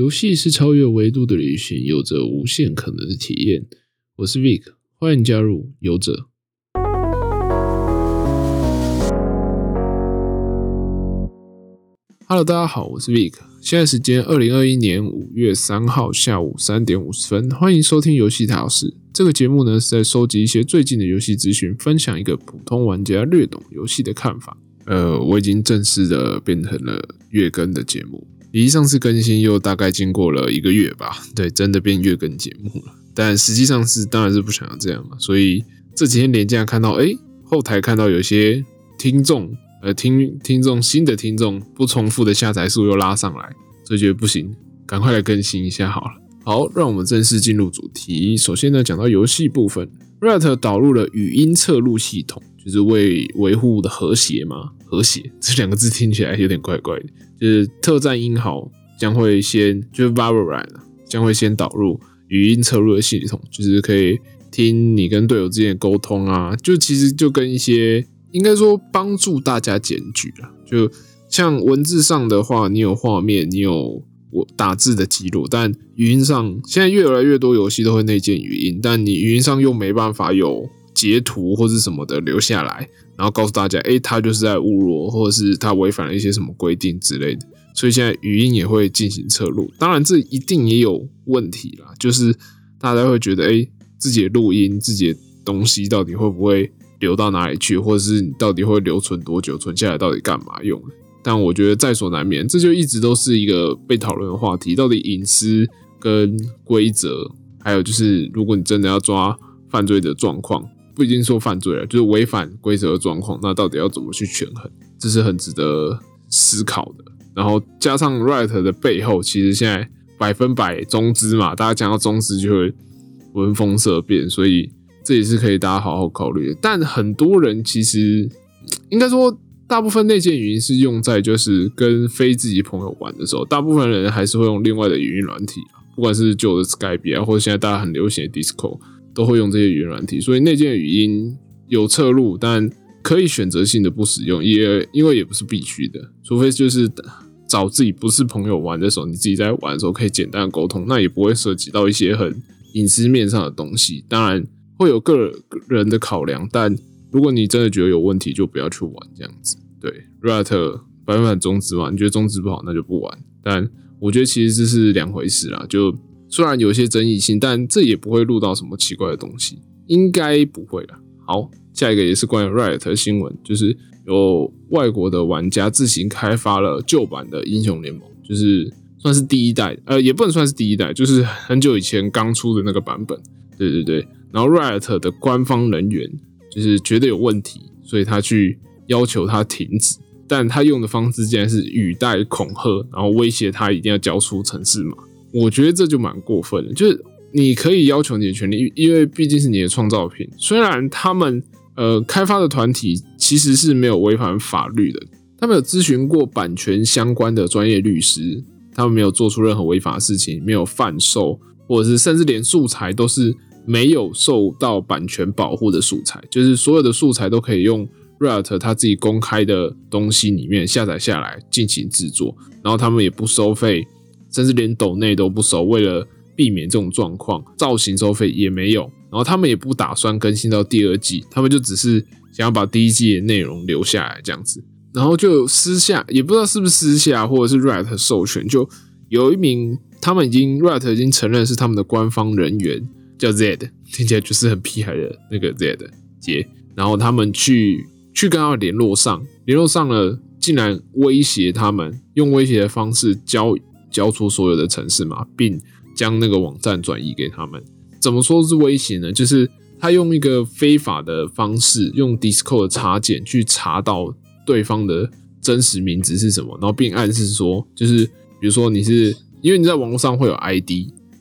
游戏是超越维度的旅行，有着无限可能的体验。我是 Vic，欢迎加入游者。Hello，大家好，我是 Vic。现在时间二零二一年五月三号下午三点五十分，欢迎收听游戏大师。这个节目呢是在收集一些最近的游戏资讯，分享一个普通玩家略懂游戏的看法。呃，我已经正式的变成了月更的节目。离上次更新又大概经过了一个月吧，对，真的变月更节目了。但实际上是当然是不想要这样嘛，所以这几天连假看到，哎，后台看到有些听众，呃，听听众新的听众不重复的下载数又拉上来，所以觉得不行，赶快来更新一下好了。好，让我们正式进入主题。首先呢，讲到游戏部分，Riot 导入了语音测录系统，就是为维护的和谐嘛。和谐 这两个字听起来有点怪怪的。就是特战英豪将会先，就是 Valorant 将会先导入语音测录的系统，就是可以听你跟队友之间的沟通啊，就其实就跟一些应该说帮助大家检举啊，就像文字上的话，你有画面，你有我打字的记录，但语音上现在越来越多游戏都会内建语音，但你语音上又没办法有截图或者什么的留下来。然后告诉大家，哎，他就是在侮辱，或者是他违反了一些什么规定之类的，所以现在语音也会进行测录。当然，这一定也有问题啦，就是大家会觉得，哎，自己的录音、自己的东西到底会不会流到哪里去，或者是你到底会留存多久，存下来到底干嘛用？但我觉得在所难免，这就一直都是一个被讨论的话题。到底隐私跟规则，还有就是如果你真的要抓犯罪的状况。不一定说犯罪了，就是违反规则的状况，那到底要怎么去权衡？这是很值得思考的。然后加上 Right 的背后，其实现在百分百中资嘛，大家讲到中资就会闻风色变，所以这也是可以大家好好考虑。但很多人其实应该说，大部分内建语音是用在就是跟非自己朋友玩的时候，大部分人还是会用另外的语音软体不管是旧的 Skype 啊，或者现在大家很流行的 Discord。都会用这些语言软体，所以内建语音有侧录，但可以选择性的不使用，也因为也不是必须的，除非就是找自己不是朋友玩的时候，你自己在玩的时候可以简单的沟通，那也不会涉及到一些很隐私面上的东西。当然会有个人的考量，但如果你真的觉得有问题，就不要去玩这样子。对，Rat 百分百中资嘛，你觉得中资不好，那就不玩。但我觉得其实这是两回事啦，就。虽然有些争议性，但这也不会录到什么奇怪的东西，应该不会了。好，下一个也是关于 Riot 的新闻，就是有外国的玩家自行开发了旧版的英雄联盟，就是算是第一代，呃，也不能算是第一代，就是很久以前刚出的那个版本。对对对，然后 Riot 的官方人员就是觉得有问题，所以他去要求他停止，但他用的方式竟然是语带恐吓，然后威胁他一定要交出城市码。我觉得这就蛮过分的，就是你可以要求你的权利，因为毕竟是你的创造品。虽然他们呃开发的团体其实是没有违反法律的，他们有咨询过版权相关的专业律师，他们没有做出任何违法事情，没有贩售，或者是甚至连素材都是没有受到版权保护的素材，就是所有的素材都可以用 Riot 他自己公开的东西里面下载下来进行制作，然后他们也不收费。甚至连抖内都不收，为了避免这种状况，造型收费也没有。然后他们也不打算更新到第二季，他们就只是想要把第一季的内容留下来这样子。然后就私下，也不知道是不是私下，或者是 Riot 授权，就有一名他们已经 Riot 已经承认是他们的官方人员，叫 Zed，听起来就是很屁孩的那个 Zed 杰。然后他们去去跟他联络上，联络上了，竟然威胁他们，用威胁的方式交。交出所有的城市码，并将那个网站转移给他们。怎么说是威胁呢？就是他用一个非法的方式，用 Discord 的插件去查到对方的真实名字是什么，然后并暗示说，就是比如说你是因为你在网络上会有 ID，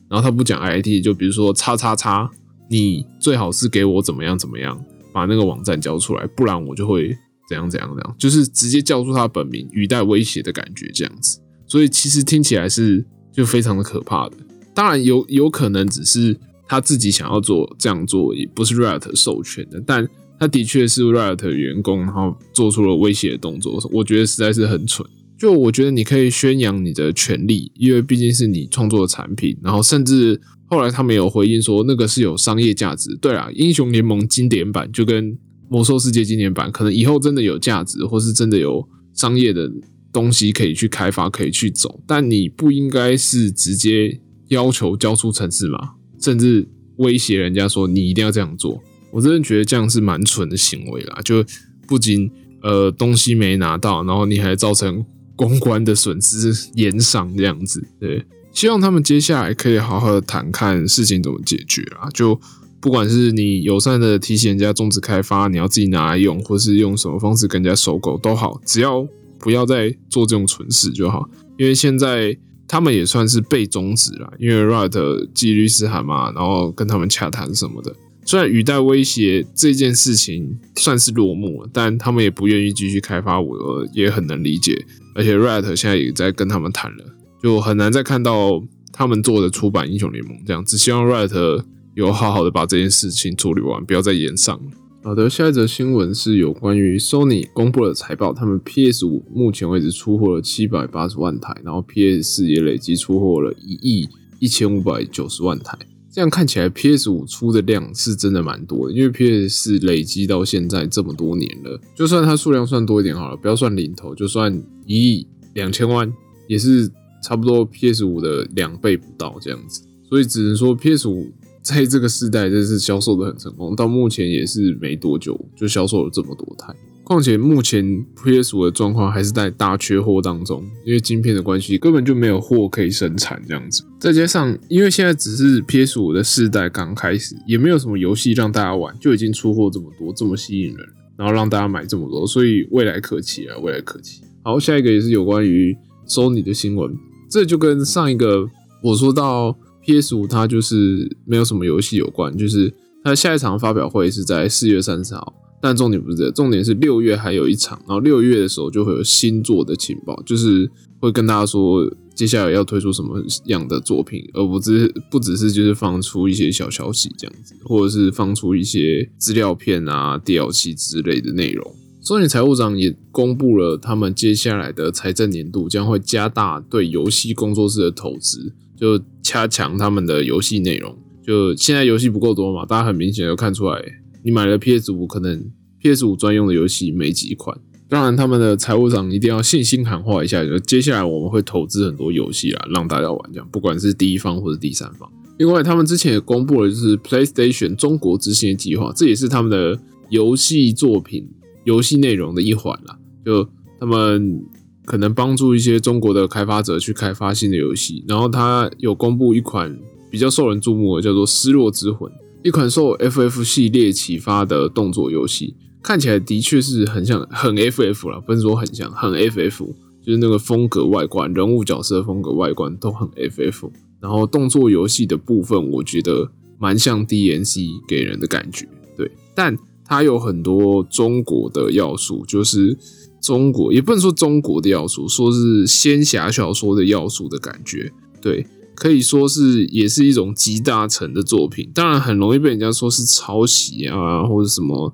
然后他不讲 ID，就比如说叉叉叉，你最好是给我怎么样怎么样，把那个网站交出来，不然我就会怎样怎样怎样，就是直接叫出他本名，语带威胁的感觉，这样子。所以其实听起来是就非常的可怕的，当然有有可能只是他自己想要做这样做，也不是 Riot 授权的，但他的确是 Riot 员工，然后做出了威胁的动作，我觉得实在是很蠢，就我觉得你可以宣扬你的权利，因为毕竟是你创作的产品。然后甚至后来他们有回应说，那个是有商业价值。对啊，英雄联盟经典版就跟魔兽世界经典版，可能以后真的有价值，或是真的有商业的东西可以去开发，可以去走。但你不应该是直接要求交出城市嘛，甚至威胁人家说你一定要这样做。我真的觉得这样是蛮蠢的行为啦，就不仅呃东西没拿到，然后你还造成。公关的损失延赏这样子，对，希望他们接下来可以好好的谈，看事情怎么解决啊。就不管是你友善的提醒人家终止开发，你要自己拿来用，或是用什么方式跟人家收购都好，只要不要再做这种蠢事就好。因为现在他们也算是被终止了，因为 Riot 寄律师函嘛，然后跟他们洽谈什么的。虽然语带威胁这件事情算是落幕了，但他们也不愿意继续开发，我也很能理解。而且 Riot 现在也在跟他们谈了，就很难再看到他们做的出版英雄联盟这样。只希望 Riot 有好好的把这件事情处理完，不要再延上了。好的，下一则新闻是有关于 Sony 公布了财报，他们 PS 五目前为止出货了七百八十万台，然后 PS 四也累计出货了一亿一千五百九十万台。这样看起来，PS 五出的量是真的蛮多的，因为 PS 四累积到现在这么多年了，就算它数量算多一点好了，不要算零头，就算一亿两千万，也是差不多 PS 五的两倍不到这样子，所以只能说 PS 五在这个时代真是销售的很成功，到目前也是没多久就销售了这么多台。况且目前 PS 五的状况还是在大缺货当中，因为晶片的关系，根本就没有货可以生产这样子。再加上，因为现在只是 PS 五的世代刚开始，也没有什么游戏让大家玩，就已经出货这么多，这么吸引人，然后让大家买这么多，所以未来可期啊，未来可期。好，下一个也是有关于 Sony 的新闻，这就跟上一个我说到 PS 五它就是没有什么游戏有关，就是它下一场发表会是在四月三十号。但重点不是这，重点是六月还有一场，然后六月的时候就会有新作的情报，就是会跟大家说接下来要推出什么样的作品，而不只是不只是就是放出一些小消息这样子，或者是放出一些资料片啊、DLC 之类的内容。索尼财务长也公布了他们接下来的财政年度将会加大对游戏工作室的投资，就加强他们的游戏内容。就现在游戏不够多嘛，大家很明显就看出来。你买了 PS 五，可能 PS 五专用的游戏没几款。当然，他们的财务长一定要信心喊话一下，就接下来我们会投资很多游戏啊，让大家玩。这样，不管是第一方或者第三方。另外，他们之前也公布了就是 PlayStation 中国执行的计划，这也是他们的游戏作品、游戏内容的一环啦。就他们可能帮助一些中国的开发者去开发新的游戏。然后，他有公布一款比较受人注目的，叫做《失落之魂》。一款受 FF 系列启发的动作游戏，看起来的确是很像很 FF 了，不是说很像很 FF，就是那个风格外观、人物角色风格外观都很 FF。然后动作游戏的部分，我觉得蛮像 DNC 给人的感觉，对。但它有很多中国的要素，就是中国也不能说中国的要素，说是仙侠小说的要素的感觉，对。可以说是也是一种集大成的作品，当然很容易被人家说是抄袭啊，或者什么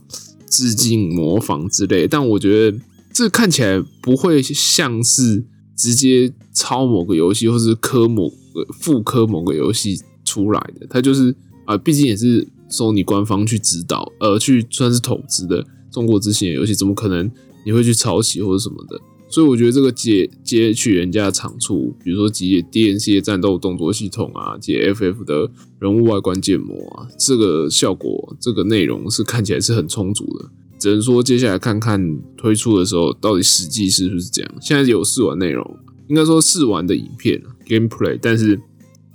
致敬、模仿之类。但我觉得这看起来不会像是直接抄某个游戏，或是科某个复刻某个游戏出来的。它就是啊，毕竟也是索尼官方去指导，呃，去算是投资的中国之前的游戏，怎么可能你会去抄袭或者什么的？所以我觉得这个接接取人家的长处，比如说接 DNC 的战斗动作系统啊，接 FF 的人物外观建模啊，这个效果、这个内容是看起来是很充足的。只能说接下来看看推出的时候到底实际是不是这样。现在有试玩内容，应该说试玩的影片 gameplay，但是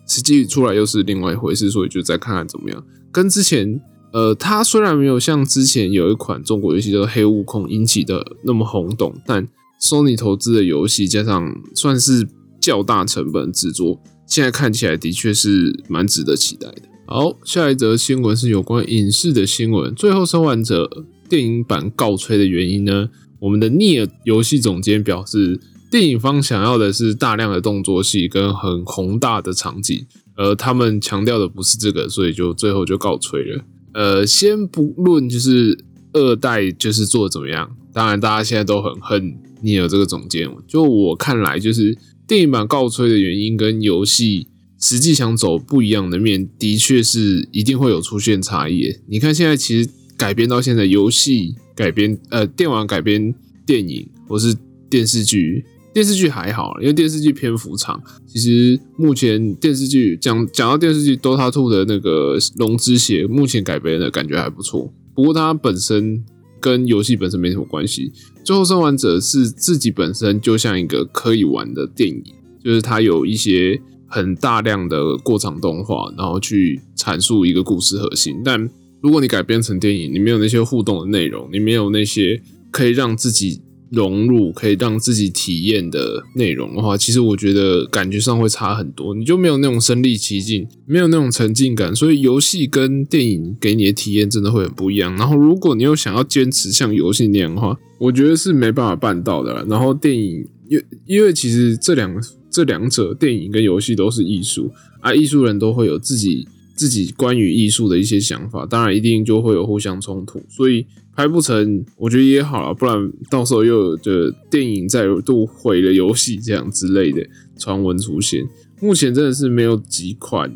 实际出来又是另外一回事，所以就再看看怎么样。跟之前，呃，它虽然没有像之前有一款中国游戏叫做《黑悟空》引起的那么轰动，但 Sony 投资的游戏加上算是较大成本制作，现在看起来的确是蛮值得期待的。好，下一则新闻是有关影视的新闻。最后生还者电影版告吹的原因呢？我们的 Near 游戏总监表示，电影方想要的是大量的动作戏跟很宏大的场景，而他们强调的不是这个，所以就最后就告吹了。呃，先不论就是二代就是做的怎么样，当然大家现在都很恨。你有这个总监。就我看来，就是电影版告吹的原因跟游戏实际想走不一样的面，的确是一定会有出现差异。你看现在其实改编到现在，游戏改编呃电玩改编电影或是电视剧。电视剧还好，因为电视剧篇幅长。其实目前电视剧讲讲到电视剧《Dota Two》的那个《龙之血》，目前改编的感觉还不错。不过它本身跟游戏本身没什么关系。《最后生还者》是自己本身就像一个可以玩的电影，就是它有一些很大量的过场动画，然后去阐述一个故事核心。但如果你改编成电影，你没有那些互动的内容，你没有那些可以让自己。融入可以让自己体验的内容的话，其实我觉得感觉上会差很多，你就没有那种身临其境，没有那种沉浸感。所以游戏跟电影给你的体验真的会很不一样。然后如果你又想要坚持像游戏那样的话，我觉得是没办法办到的。然后电影，因因为其实这两这两者，电影跟游戏都是艺术啊，艺术人都会有自己自己关于艺术的一些想法，当然一定就会有互相冲突，所以。拍不成，我觉得也好了，不然到时候又有的电影再度毁了游戏这样之类的传闻出现。目前真的是没有几款，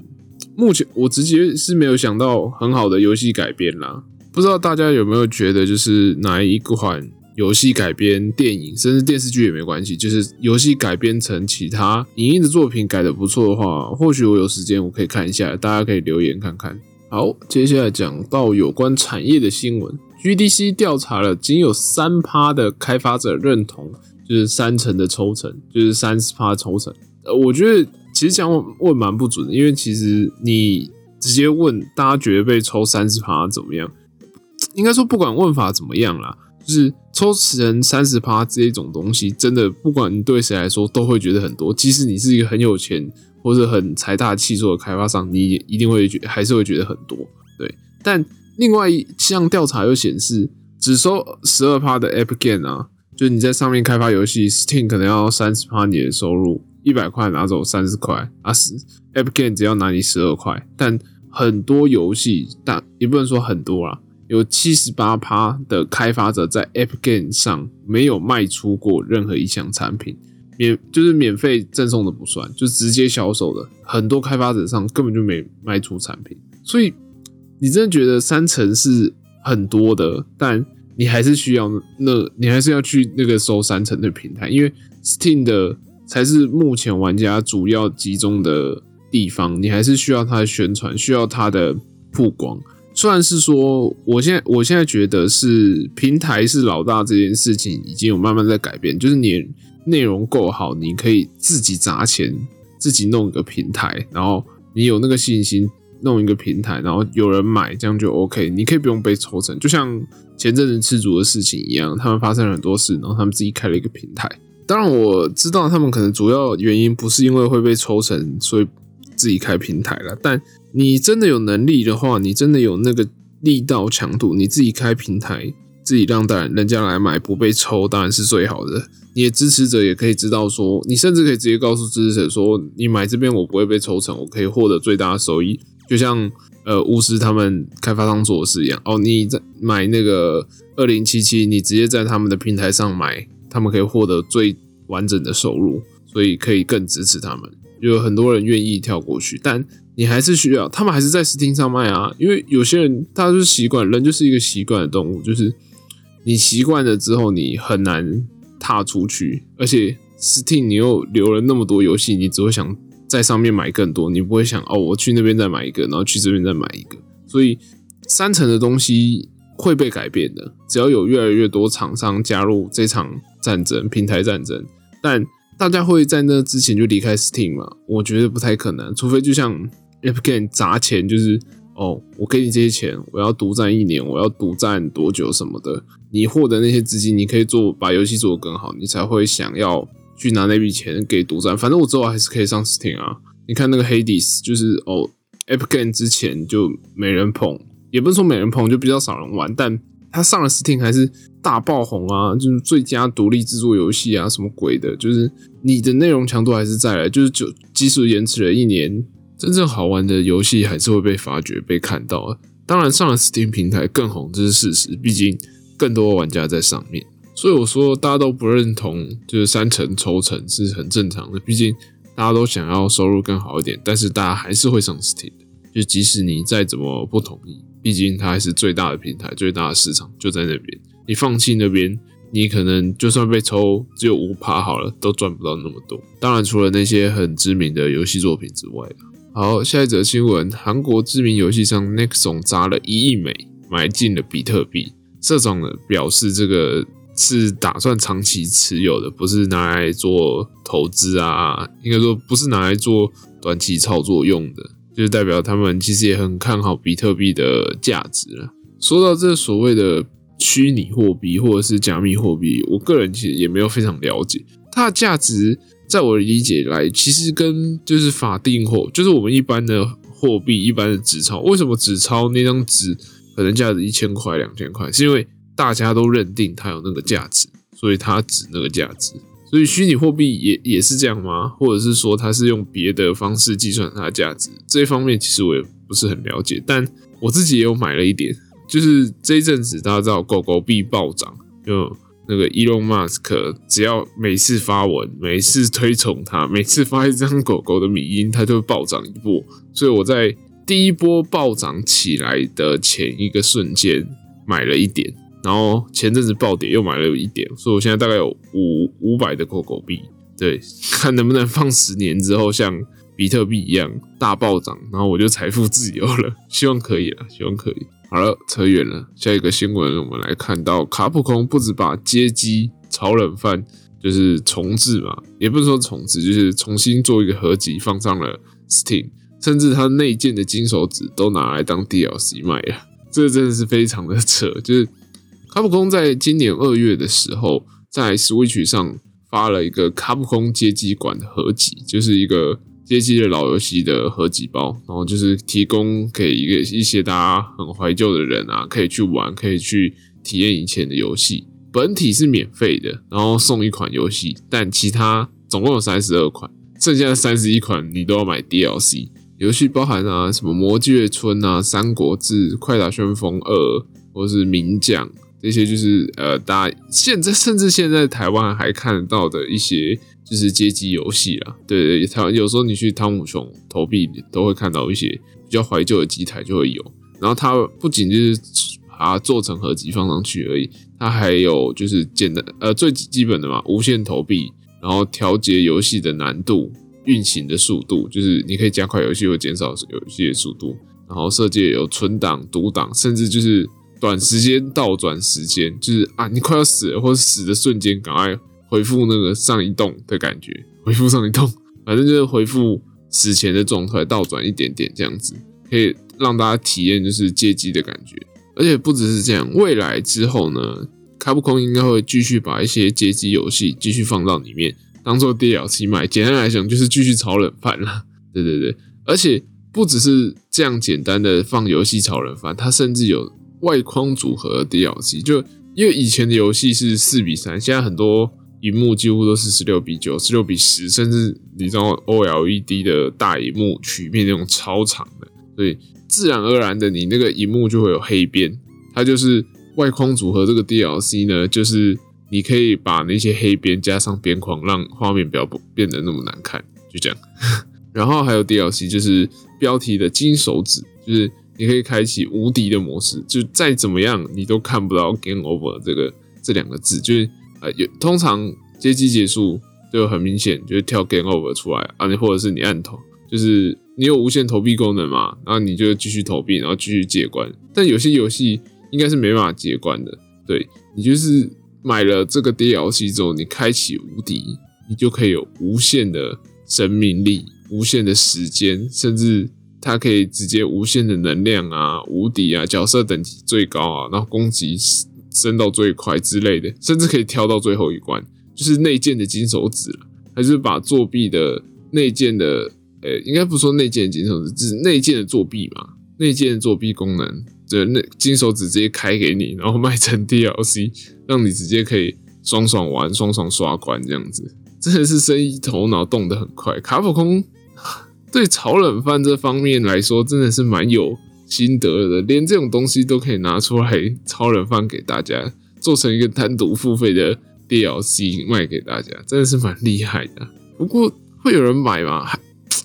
目前我直接是没有想到很好的游戏改编啦。不知道大家有没有觉得，就是哪一款游戏改编电影，甚至电视剧也没关系，就是游戏改编成其他影音的作品改的不错的话，或许我有时间我可以看一下，大家可以留言看看。好，接下来讲到有关产业的新闻。GDC 调查了，仅有三趴的开发者认同，就是三成的抽成，就是三十趴抽成。呃，我觉得其实这样问蛮不准的，因为其实你直接问大家觉得被抽三十趴怎么样？应该说不管问法怎么样啦，就是抽成三十趴这一种东西，真的不管你对谁来说都会觉得很多。即使你是一个很有钱或者很财大气粗的开发商，你也一定会觉还是会觉得很多。对，但。另外一项调查又显示，只收十二趴的 App Game 啊，就是你在上面开发游戏，Steam 可能要三十趴你的收入，一百块拿走三十块啊，App Game 只要拿你十二块。但很多游戏，但也不能说很多啦，有七十八趴的开发者在 App Game 上没有卖出过任何一项产品，免就是免费赠送的不算，就直接销售的，很多开发者上根本就没卖出产品，所以。你真的觉得三成是很多的，但你还是需要那，你还是要去那个收三成的平台，因为 Steam 的才是目前玩家主要集中的地方，你还是需要它的宣传，需要它的曝光。虽然是说，我现在我现在觉得是平台是老大这件事情已经有慢慢在改变，就是你内容够好，你可以自己砸钱，自己弄一个平台，然后你有那个信心。弄一个平台，然后有人买，这样就 OK。你可以不用被抽成，就像前阵子吃足的事情一样，他们发生了很多事，然后他们自己开了一个平台。当然，我知道他们可能主要原因不是因为会被抽成，所以自己开平台了。但你真的有能力的话，你真的有那个力道强度，你自己开平台，自己让大人家来买，不被抽，当然是最好的。你的支持者也可以知道说，你甚至可以直接告诉支持者说，你买这边我不会被抽成，我可以获得最大的收益。就像呃巫师他们开发商做的事一样哦，你在买那个二零七七，你直接在他们的平台上买，他们可以获得最完整的收入，所以可以更支持他们。有很多人愿意跳过去，但你还是需要，他们还是在 Steam 上卖啊，因为有些人他就是习惯，人就是一个习惯的动物，就是你习惯了之后，你很难踏出去，而且 Steam 你又留了那么多游戏，你只会想。在上面买更多，你不会想哦，我去那边再买一个，然后去这边再买一个。所以三层的东西会被改变的，只要有越来越多厂商加入这场战争，平台战争。但大家会在那之前就离开 Steam 吗？我觉得不太可能，除非就像 Epic Game 砸钱，就是哦，我给你这些钱，我要独占一年，我要独占多久什么的。你获得那些资金，你可以做把游戏做得更好，你才会想要。去拿那笔钱给独占，反正我之后还是可以上 Steam 啊。你看那个 Hades，就是哦，Epic Game 之前就没人捧，也不是说没人捧，就比较少人玩。但他上了 Steam 还是大爆红啊，就是最佳独立制作游戏啊，什么鬼的，就是你的内容强度还是在来，就是就即使延迟了一年，真正好玩的游戏还是会被发掘、被看到。当然，上了 Steam 平台更红，这是事实，毕竟更多玩家在上面。所以我说大家都不认同，就是三成抽成是很正常的，毕竟大家都想要收入更好一点，但是大家还是会上 Steam，就即使你再怎么不同意，毕竟它还是最大的平台，最大的市场就在那边，你放弃那边。你可能就算被抽只有五趴好了，都赚不到那么多。当然，除了那些很知名的游戏作品之外好，下一则新闻：韩国知名游戏商 Nexon 砸了一亿美买进了比特币。社长呢表示，这个是打算长期持有的，不是拿来做投资啊，应该说不是拿来做短期操作用的，就是代表他们其实也很看好比特币的价值了。说到这所谓的。虚拟货币或者是加密货币，我个人其实也没有非常了解它的价值。在我的理解来，其实跟就是法定货，就是我们一般的货币、一般的纸钞，为什么纸钞那张纸可能价值一千块、两千块，是因为大家都认定它有那个价值，所以它值那个价值。所以虚拟货币也也是这样吗？或者是说它是用别的方式计算它的价值？这一方面其实我也不是很了解，但我自己也有买了一点。就是这一阵子，大家知道狗狗币暴涨，就那个 Elon Musk，只要每次发文，每次推崇他，每次发一张狗狗的米音，它就会暴涨一波。所以我在第一波暴涨起来的前一个瞬间买了一点，然后前阵子暴跌又买了一点，所以我现在大概有五五百的狗狗币。对，看能不能放十年之后像比特币一样大暴涨，然后我就财富自由了。希望可以了，希望可以。好了，扯远了。下一个新闻，我们来看到卡普空不止把街机炒冷饭就是重置嘛，也不是说重置，就是重新做一个合集放上了 Steam，甚至它内建的金手指都拿来当 DLC 卖了。这真的是非常的扯。就是卡普空在今年二月的时候，在 Switch 上发了一个卡普空街机馆的合集，就是一个。街机的老游戏的合集包，然后就是提供给一个一些大家很怀旧的人啊，可以去玩，可以去体验以前的游戏。本体是免费的，然后送一款游戏，但其他总共有三十二款，剩下的三十一款你都要买 DLC。游戏包含啊，什么魔界村啊、三国志、快打旋风二，或是名将这些，就是呃，大家现在甚至现在台湾还看得到的一些。就是街机游戏啦，对对，台湾有时候你去汤姆熊投币都会看到一些比较怀旧的机台就会有，然后它不仅就是把它做成合集放上去而已，它还有就是简单呃最基本的嘛，无线投币，然后调节游戏的难度、运行的速度，就是你可以加快游戏或减少游戏的速度，然后设计有存档、读档，甚至就是短时间倒转时间，就是啊你快要死了或者死的瞬间赶快。回复那个上一动的感觉，回复上一动，反正就是回复死前的状态，倒转一点点这样子，可以让大家体验就是接机的感觉。而且不只是这样，未来之后呢，卡普空应该会继续把一些街机游戏继续放到里面，当做 DLC 卖。简单来讲，就是继续炒冷饭了。对对对，而且不只是这样简单的放游戏炒冷饭，它甚至有外框组合的 DLC。就因为以前的游戏是四比三，现在很多。荧幕几乎都是十六比九、十六比十，甚至你知道 OLED 的大荧幕曲面那种超长的，所以自然而然的你那个荧幕就会有黑边。它就是外框组合这个 DLC 呢，就是你可以把那些黑边加上边框，让画面不要不变得那么难看，就这样。然后还有 DLC 就是标题的金手指，就是你可以开启无敌的模式，就再怎么样你都看不到 Game Over 这个这两个字，就是。有通常接机结束就很明显，就是跳 Game Over 出来啊，你或者是你按投，就是你有无限投币功能嘛，然后你就继续投币，然后继续接关。但有些游戏应该是没办法接关的，对你就是买了这个 DLC 之后，你开启无敌，你就可以有无限的生命力、无限的时间，甚至它可以直接无限的能量啊、无敌啊、角色等级最高啊，然后攻击。升到最快之类的，甚至可以跳到最后一关，就是内建的金手指了。还是把作弊的内建的，呃，应该不说内建的金手指，就是内建的作弊嘛？内建的作弊功能，这那金手指直接开给你，然后卖成 DLC，让你直接可以爽爽玩、爽爽刷关这样子，真的是生意头脑动得很快。卡普空对炒冷饭这方面来说，真的是蛮有。心得的，连这种东西都可以拿出来超冷饭给大家，做成一个单独付费的 DLC 卖给大家，真的是蛮厉害的。不过会有人买吗？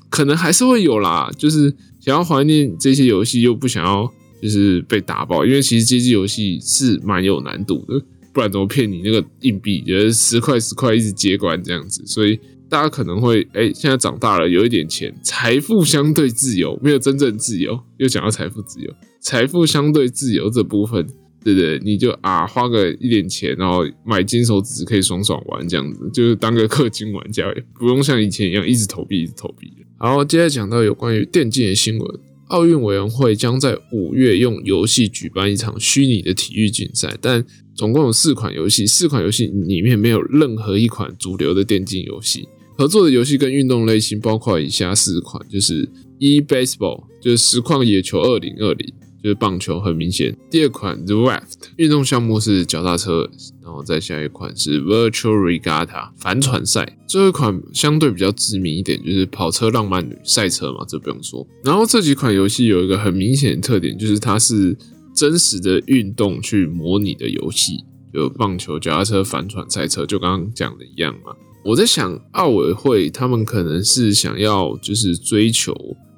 可能还是会有啦，就是想要怀念这些游戏，又不想要就是被打爆，因为其实街机游戏是蛮有难度的，不然怎么骗你那个硬币，就是十块十块一直接关这样子，所以。大家可能会哎，现在长大了，有一点钱，财富相对自由，没有真正自由。又讲到财富自由，财富相对自由这部分，对不对？你就啊，花个一点钱，然后买金手指可以爽爽玩，这样子就是当个氪金玩家，不用像以前一样一直投币，一直投币。好，接下来讲到有关于电竞的新闻，奥运委员会将在五月用游戏举办一场虚拟的体育竞赛，但总共有四款游戏，四款游戏里面没有任何一款主流的电竞游戏。合作的游戏跟运动类型包括以下四款，就是一 baseball，就是实况野球二零二零，就是棒球，很明显。第二款 the raft，运动项目是脚踏车，然后再下一款是 virtual regatta，帆船赛。最后一款相对比较知名一点，就是跑车浪漫女赛车嘛，这不用说。然后这几款游戏有一个很明显的特点，就是它是真实的运动去模拟的游戏，就棒球、脚踏车、帆船赛车，就刚刚讲的一样嘛。我在想，奥委会他们可能是想要就是追求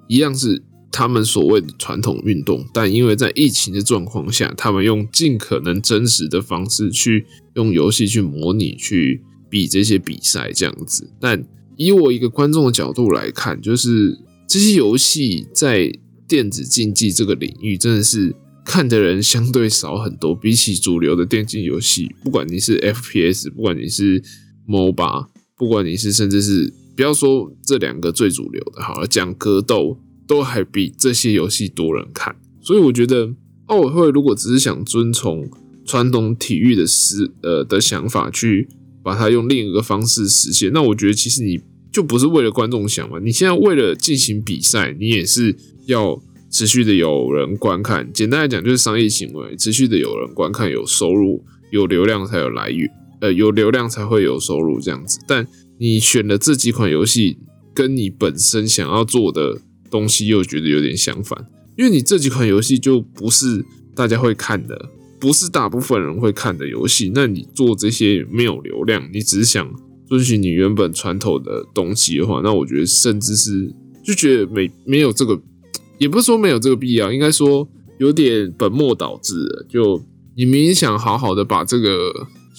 一样是他们所谓的传统运动，但因为在疫情的状况下，他们用尽可能真实的方式去用游戏去模拟去比这些比赛这样子。但以我一个观众的角度来看，就是这些游戏在电子竞技这个领域真的是看的人相对少很多，比起主流的电竞游戏，不管你是 FPS，不管你是 MOBA。不管你是甚至是不要说这两个最主流的，好了，讲格斗都还比这些游戏多人看，所以我觉得奥委会如果只是想遵从传统体育的思呃的想法去把它用另一个方式实现，那我觉得其实你就不是为了观众想嘛，你现在为了进行比赛，你也是要持续的有人观看，简单来讲就是商业行为，持续的有人观看，有收入，有流量才有来源。呃，有流量才会有收入这样子，但你选的这几款游戏跟你本身想要做的东西又觉得有点相反，因为你这几款游戏就不是大家会看的，不是大部分人会看的游戏，那你做这些没有流量，你只是想遵循你原本传统的东西的话，那我觉得甚至是就觉得没没有这个，也不是说没有这个必要，应该说有点本末倒置，就你明明想好好的把这个。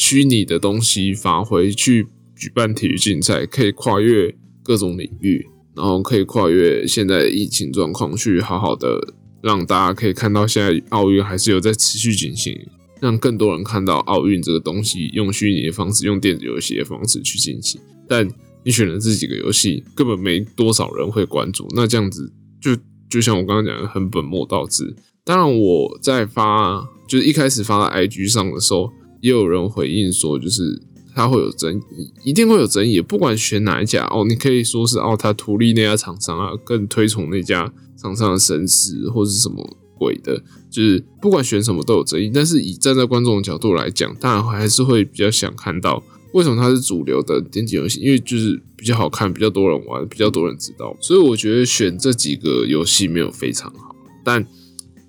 虚拟的东西发挥去举办体育竞赛，可以跨越各种领域，然后可以跨越现在疫情状况，去好好的让大家可以看到现在奥运还是有在持续进行，让更多人看到奥运这个东西用虚拟的方式，用电子游戏的方式去进行。但你选的这几个游戏根本没多少人会关注，那这样子就就像我刚刚讲的，很本末倒置。当然我在发就是一开始发在 IG 上的时候。也有人回应说，就是他会有争议，一定会有争议。不管选哪一家哦，你可以说是哦，他图利那家厂商啊，更推崇那家厂商的神识或是什么鬼的，就是不管选什么都有争议。但是以站在观众的角度来讲，当然还是会比较想看到为什么它是主流的电竞游戏，因为就是比较好看，比较多人玩，比较多人知道。所以我觉得选这几个游戏没有非常好，但。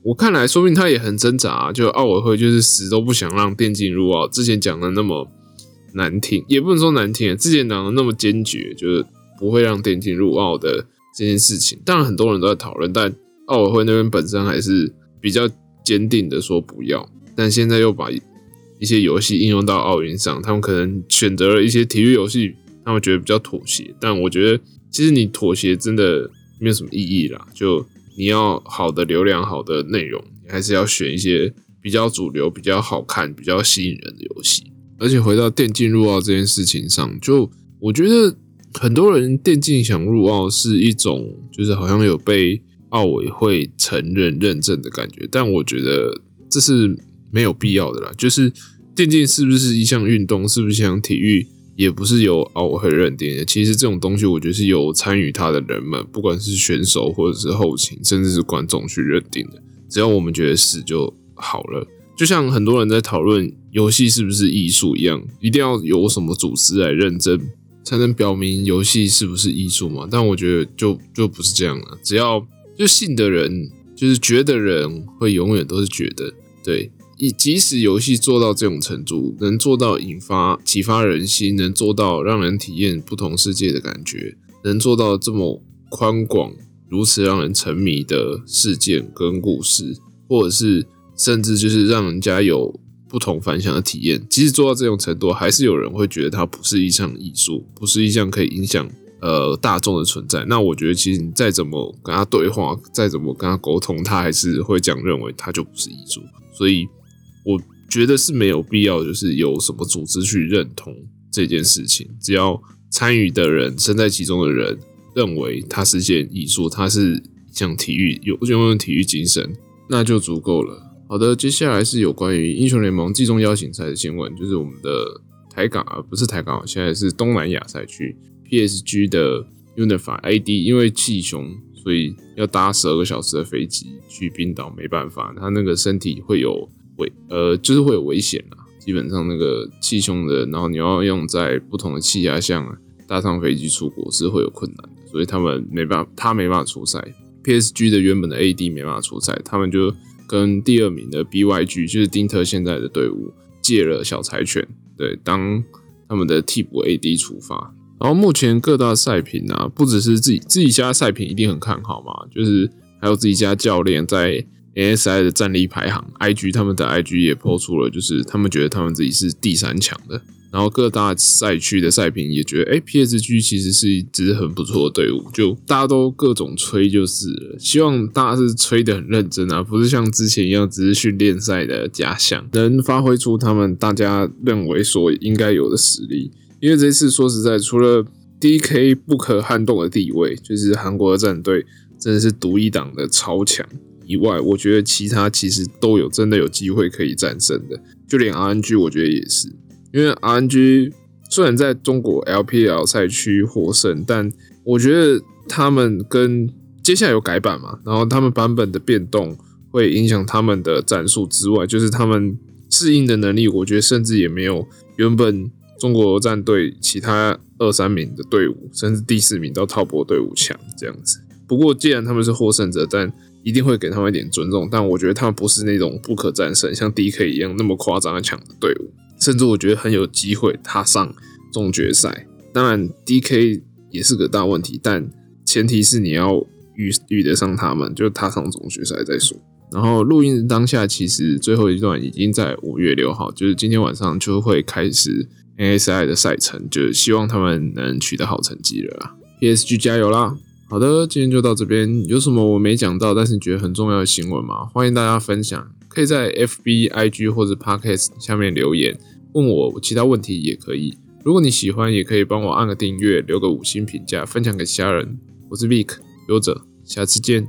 我看来，说明他也很挣扎。就奥委会就是死都不想让电竞入奥。之前讲的那么难听，也不能说难听。之前讲的那么坚决，就是不会让电竞入奥的这件事情。当然，很多人都在讨论，但奥委会那边本身还是比较坚定的说不要。但现在又把一些游戏应用到奥运上，他们可能选择了一些体育游戏，他们觉得比较妥协。但我觉得，其实你妥协真的没有什么意义啦。就你要好的流量、好的内容，你还是要选一些比较主流、比较好看、比较吸引人的游戏。而且回到电竞入奥这件事情上，就我觉得很多人电竞想入奥是一种，就是好像有被奥委会承认认证的感觉。但我觉得这是没有必要的啦。就是电竞是不是一项运动，是不是像体育？也不是由奥委会认定的，其实这种东西，我觉得是由参与它的人们，不管是选手或者是后勤，甚至是观众去认定的。只要我们觉得是就好了。就像很多人在讨论游戏是不是艺术一样，一定要有什么组织来认证，才能表明游戏是不是艺术嘛？但我觉得就就不是这样了。只要就信的人，就是觉得人会永远都是觉得对。以即使游戏做到这种程度，能做到引发启发人心，能做到让人体验不同世界的感觉，能做到这么宽广、如此让人沉迷的事件跟故事，或者是甚至就是让人家有不同凡响的体验，即使做到这种程度，还是有人会觉得它不是一项艺术，不是一项可以影响。呃，大众的存在，那我觉得其实你再怎么跟他对话，再怎么跟他沟通，他还是会这样认为，他就不是艺术。所以我觉得是没有必要，就是有什么组织去认同这件事情。只要参与的人、身在其中的人认为它是件艺术，它是像体育有拥有体育精神，那就足够了。好的，接下来是有关于英雄联盟季中邀请赛的新闻，就是我们的台港啊，不是台港，现在是东南亚赛区。PSG 的 Unify ID 因为气雄，所以要搭十二个小时的飞机去冰岛，没办法，他那个身体会有危，呃，就是会有危险啊。基本上那个气胸的，然后你要用在不同的气压下搭上飞机出国是会有困难的，所以他们没办法，他没办法出赛。PSG 的原本的 AD 没办法出赛，他们就跟第二名的 BYG，就是丁特现在的队伍借了小柴犬，对，当他们的替补 AD 出发。然后目前各大赛品啊，不只是自己自己家赛品一定很看好嘛，就是还有自己家教练在 ASI 的战力排行，IG 他们的 IG 也抛出了，就是他们觉得他们自己是第三强的。然后各大赛区的赛评也觉得，哎，PSG 其实是一支很不错的队伍，就大家都各种吹，就是了。希望大家是吹的很认真啊，不是像之前一样只是训练赛的假象，能发挥出他们大家认为所应该有的实力。因为这次说实在，除了 D.K 不可撼动的地位，就是韩国的战队真的是独一档的超强以外，我觉得其他其实都有真的有机会可以战胜的。就连 RNG，我觉得也是，因为 RNG 虽然在中国 LPL 赛区获胜，但我觉得他们跟接下来有改版嘛，然后他们版本的变动会影响他们的战术之外，就是他们适应的能力，我觉得甚至也没有原本。中国战队其他二三名的队伍，甚至第四名到滔博队伍强这样子。不过，既然他们是获胜者，但一定会给他们一点尊重。但我觉得他们不是那种不可战胜，像 D.K 一样那么夸张的强的队伍。甚至我觉得很有机会踏上总决赛。当然，D.K 也是个大问题，但前提是你要遇遇得上他们，就踏上总决赛再说。然后录音当下，其实最后一段已经在五月六号，就是今天晚上就会开始。ASI 的赛程，就是希望他们能取得好成绩了。PSG 加油啦！好的，今天就到这边。有什么我没讲到，但是觉得很重要的新闻吗？欢迎大家分享，可以在 FB、IG 或者 Podcast 下面留言问我其他问题也可以。如果你喜欢，也可以帮我按个订阅，留个五星评价，分享给其他人。我是 Vic 游者，下次见。